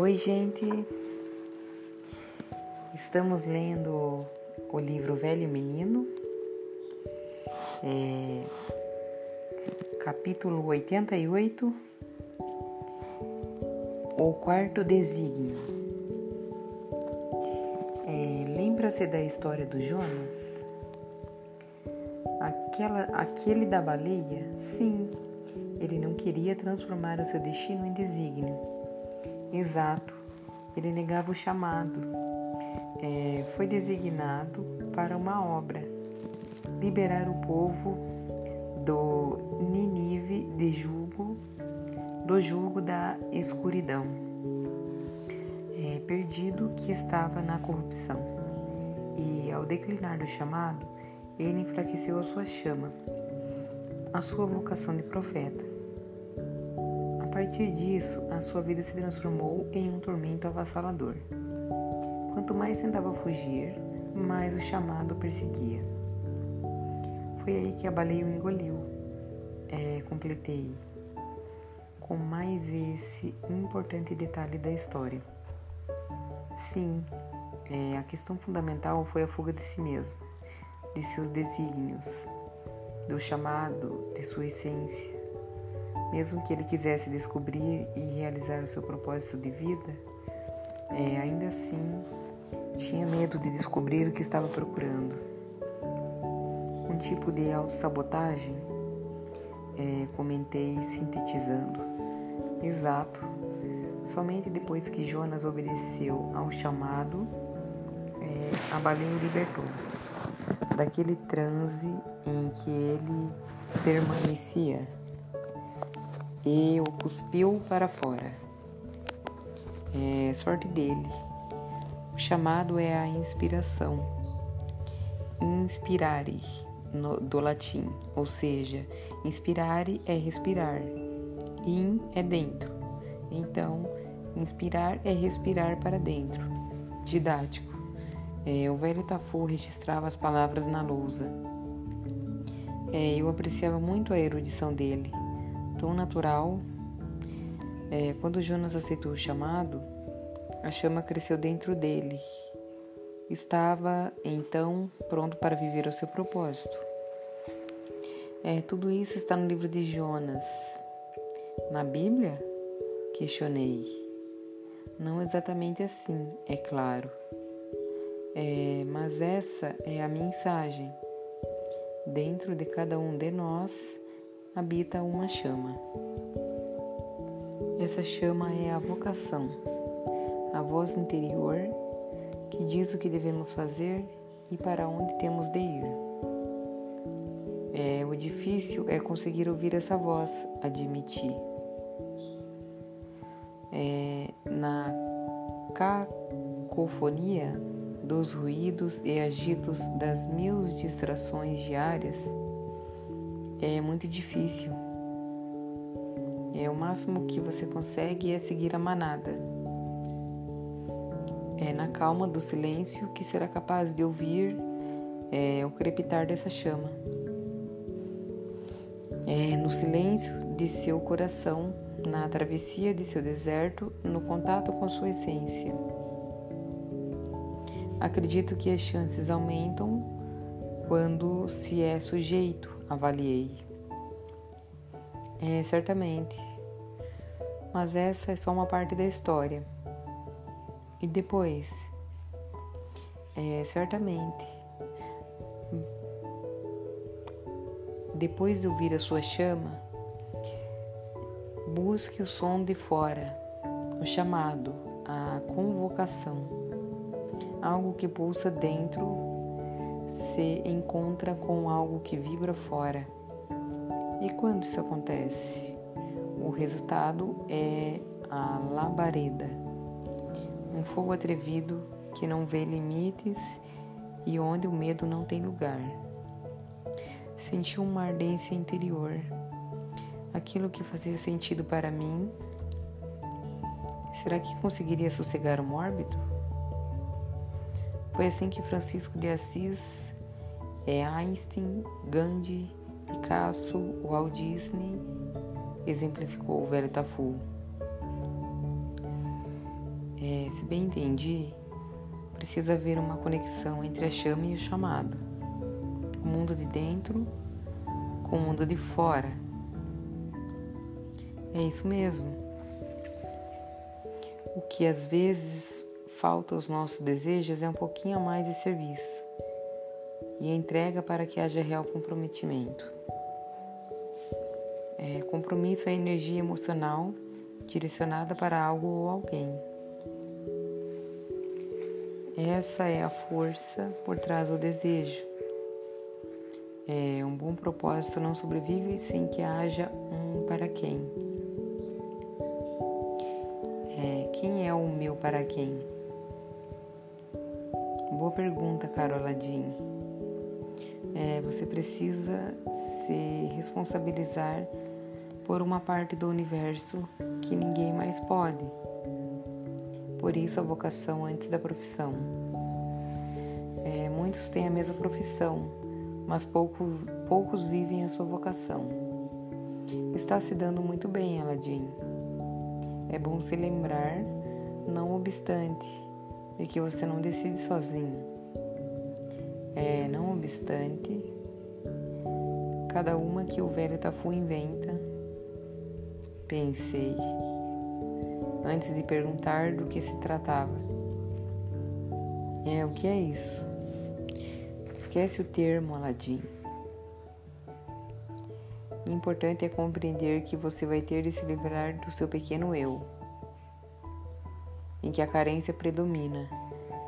Oi, gente. Estamos lendo o livro Velho Menino, é, capítulo 88, O Quarto Desígnio. É, Lembra-se da história do Jonas? Aquela, aquele da baleia? Sim, ele não queria transformar o seu destino em desígnio. Exato, ele negava o chamado. É, foi designado para uma obra: liberar o povo do Ninive de jugo, do jugo da escuridão, é, perdido que estava na corrupção. E ao declinar do chamado, ele enfraqueceu a sua chama, a sua vocação de profeta. A partir disso, a sua vida se transformou em um tormento avassalador. Quanto mais tentava fugir, mais o chamado perseguia. Foi aí que a baleia o engoliu. É, completei com mais esse importante detalhe da história. Sim, é, a questão fundamental foi a fuga de si mesmo, de seus desígnios, do chamado, de sua essência. Mesmo que ele quisesse descobrir e realizar o seu propósito de vida, é, ainda assim tinha medo de descobrir o que estava procurando. Um tipo de autossabotagem, é, comentei sintetizando. Exato. Somente depois que Jonas obedeceu ao chamado, é, a baleia o libertou daquele transe em que ele permanecia e o cuspiu para fora. É sorte dele. O chamado é a inspiração. Inspirare, no, do latim, ou seja, inspirare é respirar, in é dentro. Então, inspirar é respirar para dentro. Didático. É, o velho Tafu registrava as palavras na lousa. É, eu apreciava muito a erudição dele tão natural. É, quando Jonas aceitou o chamado, a chama cresceu dentro dele. Estava então pronto para viver o seu propósito. É, tudo isso está no livro de Jonas. Na Bíblia? Questionei. Não exatamente assim, é claro. É, mas essa é a mensagem. Dentro de cada um de nós habita uma chama. Essa chama é a vocação, a voz interior que diz o que devemos fazer e para onde temos de ir. É, o difícil é conseguir ouvir essa voz, admitir. É, na cacofonia dos ruídos e agitos das mil distrações diárias, é muito difícil. É o máximo que você consegue é seguir a manada. É na calma do silêncio que será capaz de ouvir é, o crepitar dessa chama. É no silêncio de seu coração, na travessia de seu deserto, no contato com sua essência. Acredito que as chances aumentam quando se é sujeito avaliei. É, certamente. Mas essa é só uma parte da história. E depois? É, certamente. Depois de ouvir a sua chama, busque o som de fora, o chamado, a convocação, algo que pulsa dentro se encontra com algo que vibra fora. E quando isso acontece? O resultado é a labareda, um fogo atrevido que não vê limites e onde o medo não tem lugar. Senti uma ardência interior, aquilo que fazia sentido para mim. Será que conseguiria sossegar o mórbido? Foi assim que Francisco de Assis, é Einstein, Gandhi, Picasso, Walt Disney exemplificou o velho Tafu. É, se bem entendi, precisa haver uma conexão entre a chama e o chamado, o mundo de dentro com o mundo de fora. É isso mesmo. O que às vezes falta aos nossos desejos é um pouquinho a mais de serviço e entrega para que haja real comprometimento. É, compromisso é energia emocional direcionada para algo ou alguém. Essa é a força por trás do desejo. É, um bom propósito não sobrevive sem que haja um para quem. É, quem é o meu para quem? Boa pergunta, Carola Jean. É, você precisa se responsabilizar por uma parte do universo que ninguém mais pode. Por isso a vocação antes da profissão. É, muitos têm a mesma profissão, mas pouco, poucos vivem a sua vocação. Está se dando muito bem, Aladim. É bom se lembrar, não obstante, de que você não decide sozinho. É, não obstante, cada uma que o velho Tafu inventa, pensei antes de perguntar do que se tratava. É, o que é isso? Esquece o termo, Aladim. Importante é compreender que você vai ter de se livrar do seu pequeno eu, em que a carência predomina,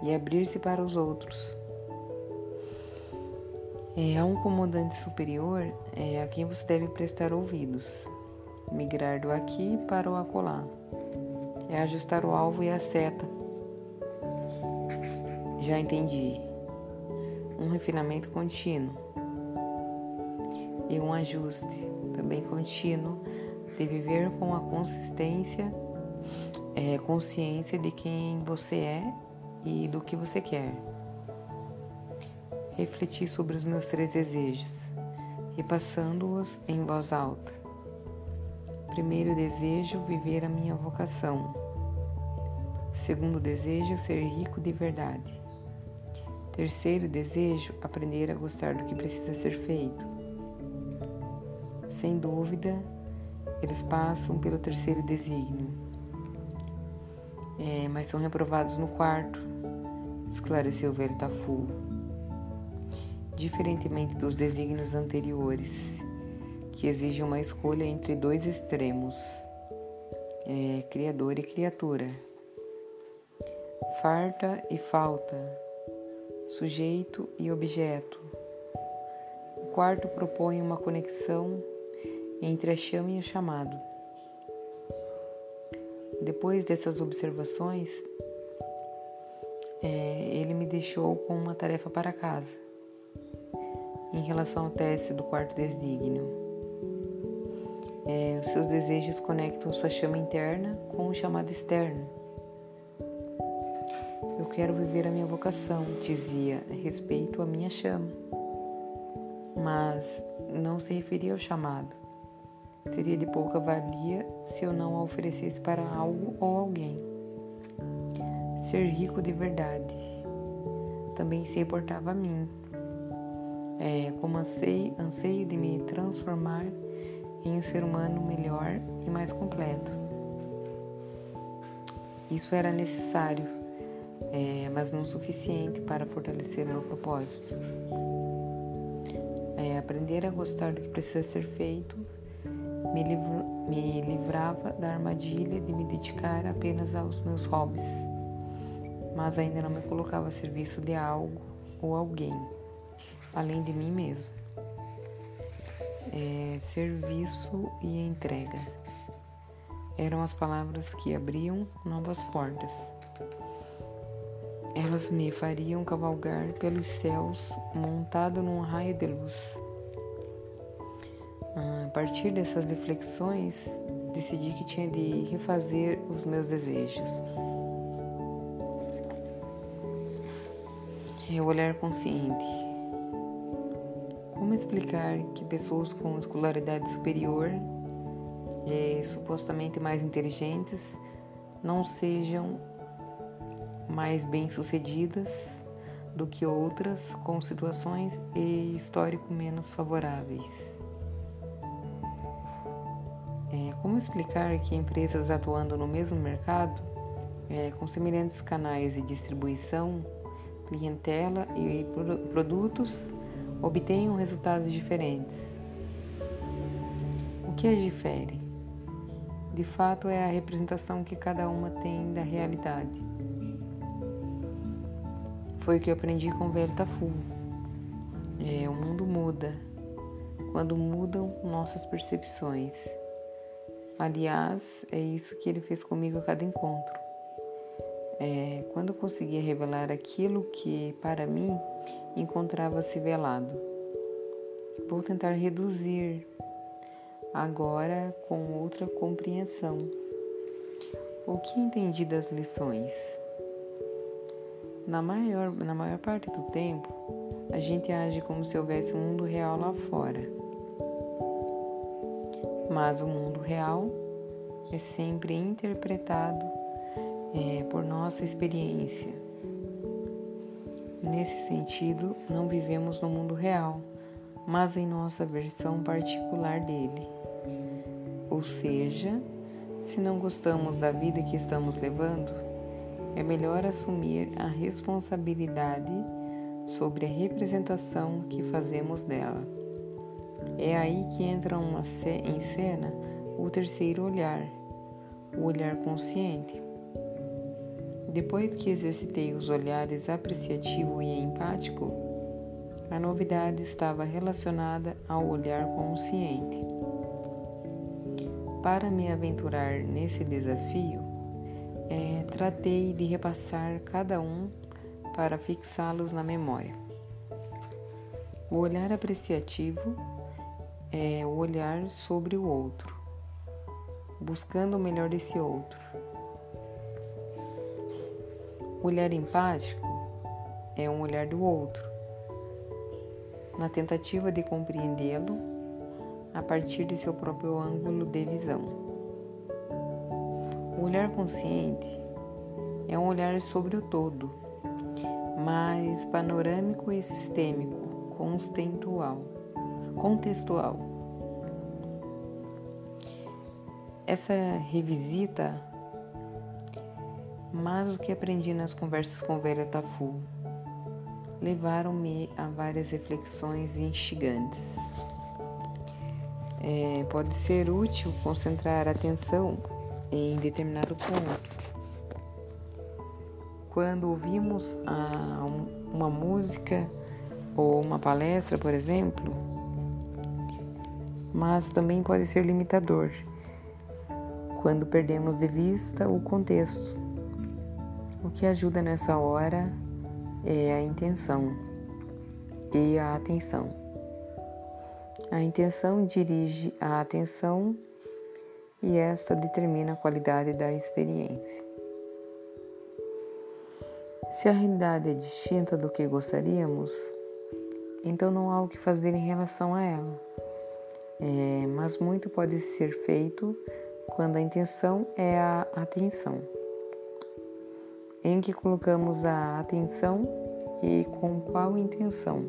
e abrir-se para os outros. É, há um comandante superior é, a quem você deve prestar ouvidos, migrar do aqui para o acolá é ajustar o alvo e a seta. Já entendi. Um refinamento contínuo e um ajuste também contínuo de viver com a consistência, é, consciência de quem você é e do que você quer. Refletir sobre os meus três desejos, repassando-os em voz alta. Primeiro desejo, viver a minha vocação. Segundo desejo, ser rico de verdade. Terceiro desejo, aprender a gostar do que precisa ser feito. Sem dúvida, eles passam pelo terceiro desígnio, é, mas são reprovados no quarto, esclareceu o velho Tafu. Diferentemente dos desígnios anteriores, que exigem uma escolha entre dois extremos, é, criador e criatura farta e falta, sujeito e objeto. O quarto propõe uma conexão entre a chama e o chamado. Depois dessas observações, é, ele me deixou com uma tarefa para casa em relação ao teste do quarto desígnio. É, os seus desejos conectam sua chama interna com o chamado externo eu quero viver a minha vocação, dizia, respeito a minha chama. Mas não se referia ao chamado. Seria de pouca valia se eu não a oferecesse para algo ou alguém. Ser rico de verdade também se importava a mim. É, como anseio, anseio de me transformar em um ser humano melhor e mais completo. Isso era necessário é, mas não suficiente para fortalecer meu propósito. É, aprender a gostar do que precisa ser feito me, me livrava da armadilha de me dedicar apenas aos meus hobbies, mas ainda não me colocava a serviço de algo ou alguém, além de mim mesmo. É, serviço e entrega eram as palavras que abriam novas portas. Elas me fariam cavalgar pelos céus montado num raio de luz. A partir dessas reflexões, decidi que tinha de refazer os meus desejos. É o olhar consciente. Explicar que pessoas com escolaridade superior, e supostamente mais inteligentes, não sejam mais bem-sucedidas do que outras com situações e histórico menos favoráveis. É, como explicar que empresas atuando no mesmo mercado, é, com semelhantes canais de distribuição, clientela e produtos, obtenham resultados diferentes? O que as difere? De fato, é a representação que cada uma tem da realidade. Foi o que eu aprendi com o velho. É, o mundo muda quando mudam nossas percepções. Aliás, é isso que ele fez comigo a cada encontro. É, quando eu conseguia revelar aquilo que, para mim, encontrava-se velado. Vou tentar reduzir agora com outra compreensão. O que entendi das lições? Na maior, na maior parte do tempo, a gente age como se houvesse um mundo real lá fora. Mas o mundo real é sempre interpretado é, por nossa experiência. Nesse sentido, não vivemos no mundo real, mas em nossa versão particular dele. Ou seja, se não gostamos da vida que estamos levando, é melhor assumir a responsabilidade sobre a representação que fazemos dela. É aí que entra uma, em cena o terceiro olhar, o olhar consciente. Depois que exercitei os olhares apreciativo e empático, a novidade estava relacionada ao olhar consciente. Para me aventurar nesse desafio, é, tratei de repassar cada um para fixá-los na memória. O olhar apreciativo é o olhar sobre o outro, buscando o melhor desse outro. Olhar empático é um olhar do outro, na tentativa de compreendê-lo a partir de seu próprio ângulo de visão. O olhar consciente é um olhar sobre o todo, mais panorâmico e sistêmico, contextual. contextual. Essa revisita, mais do que aprendi nas conversas com o velho Tafu, levaram-me a várias reflexões instigantes. É, pode ser útil concentrar a atenção em determinado ponto. Quando ouvimos a, uma música ou uma palestra, por exemplo, mas também pode ser limitador quando perdemos de vista o contexto. Que ajuda nessa hora é a intenção e a atenção. A intenção dirige a atenção e esta determina a qualidade da experiência. Se a realidade é distinta do que gostaríamos, então não há o que fazer em relação a ela. É, mas muito pode ser feito quando a intenção é a atenção. Em que colocamos a atenção e com qual intenção.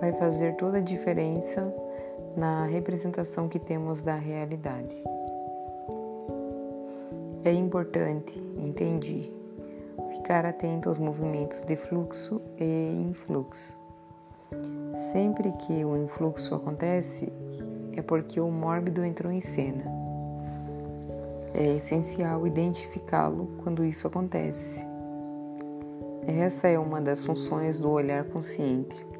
Vai fazer toda a diferença na representação que temos da realidade. É importante, entendi, ficar atento aos movimentos de fluxo e influxo. Sempre que o influxo acontece, é porque o mórbido entrou em cena. É essencial identificá-lo quando isso acontece. Essa é uma das funções do olhar consciente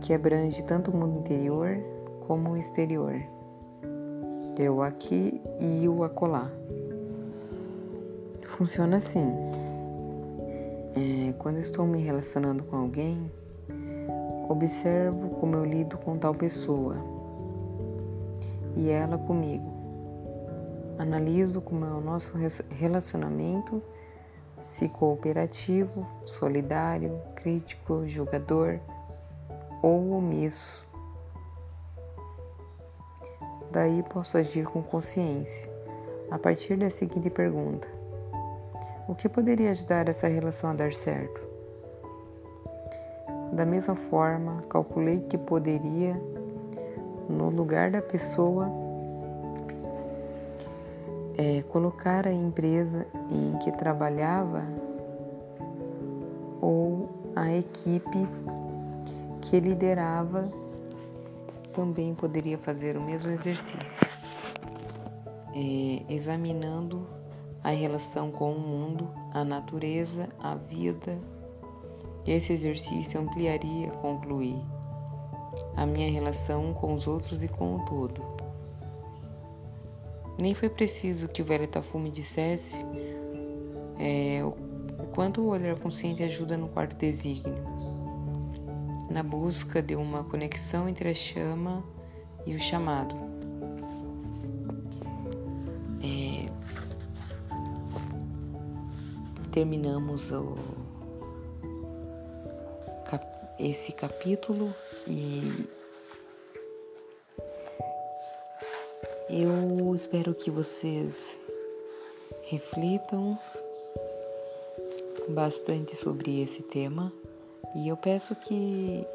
que abrange tanto o mundo interior como o exterior. É o aqui e o acolá. Funciona assim. É, quando estou me relacionando com alguém, observo como eu lido com tal pessoa e ela comigo. Analiso como é o nosso relacionamento, se cooperativo, solidário, crítico, julgador ou omisso. Daí posso agir com consciência a partir da seguinte pergunta: O que poderia ajudar essa relação a dar certo? Da mesma forma, calculei que poderia, no lugar da pessoa, é, colocar a empresa em que trabalhava ou a equipe que liderava também poderia fazer o mesmo exercício, é, examinando a relação com o mundo, a natureza, a vida. Esse exercício ampliaria, concluir, a minha relação com os outros e com o todo. Nem foi preciso que o velho Tafume dissesse é, o quanto o olhar consciente ajuda no quarto desígnio, na busca de uma conexão entre a chama e o chamado. É, terminamos o, esse capítulo e eu espero que vocês reflitam bastante sobre esse tema e eu peço que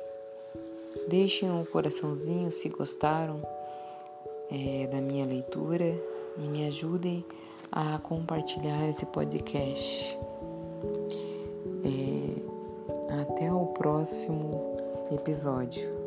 deixem um coraçãozinho se gostaram é, da minha leitura e me ajudem a compartilhar esse podcast. É, até o próximo episódio.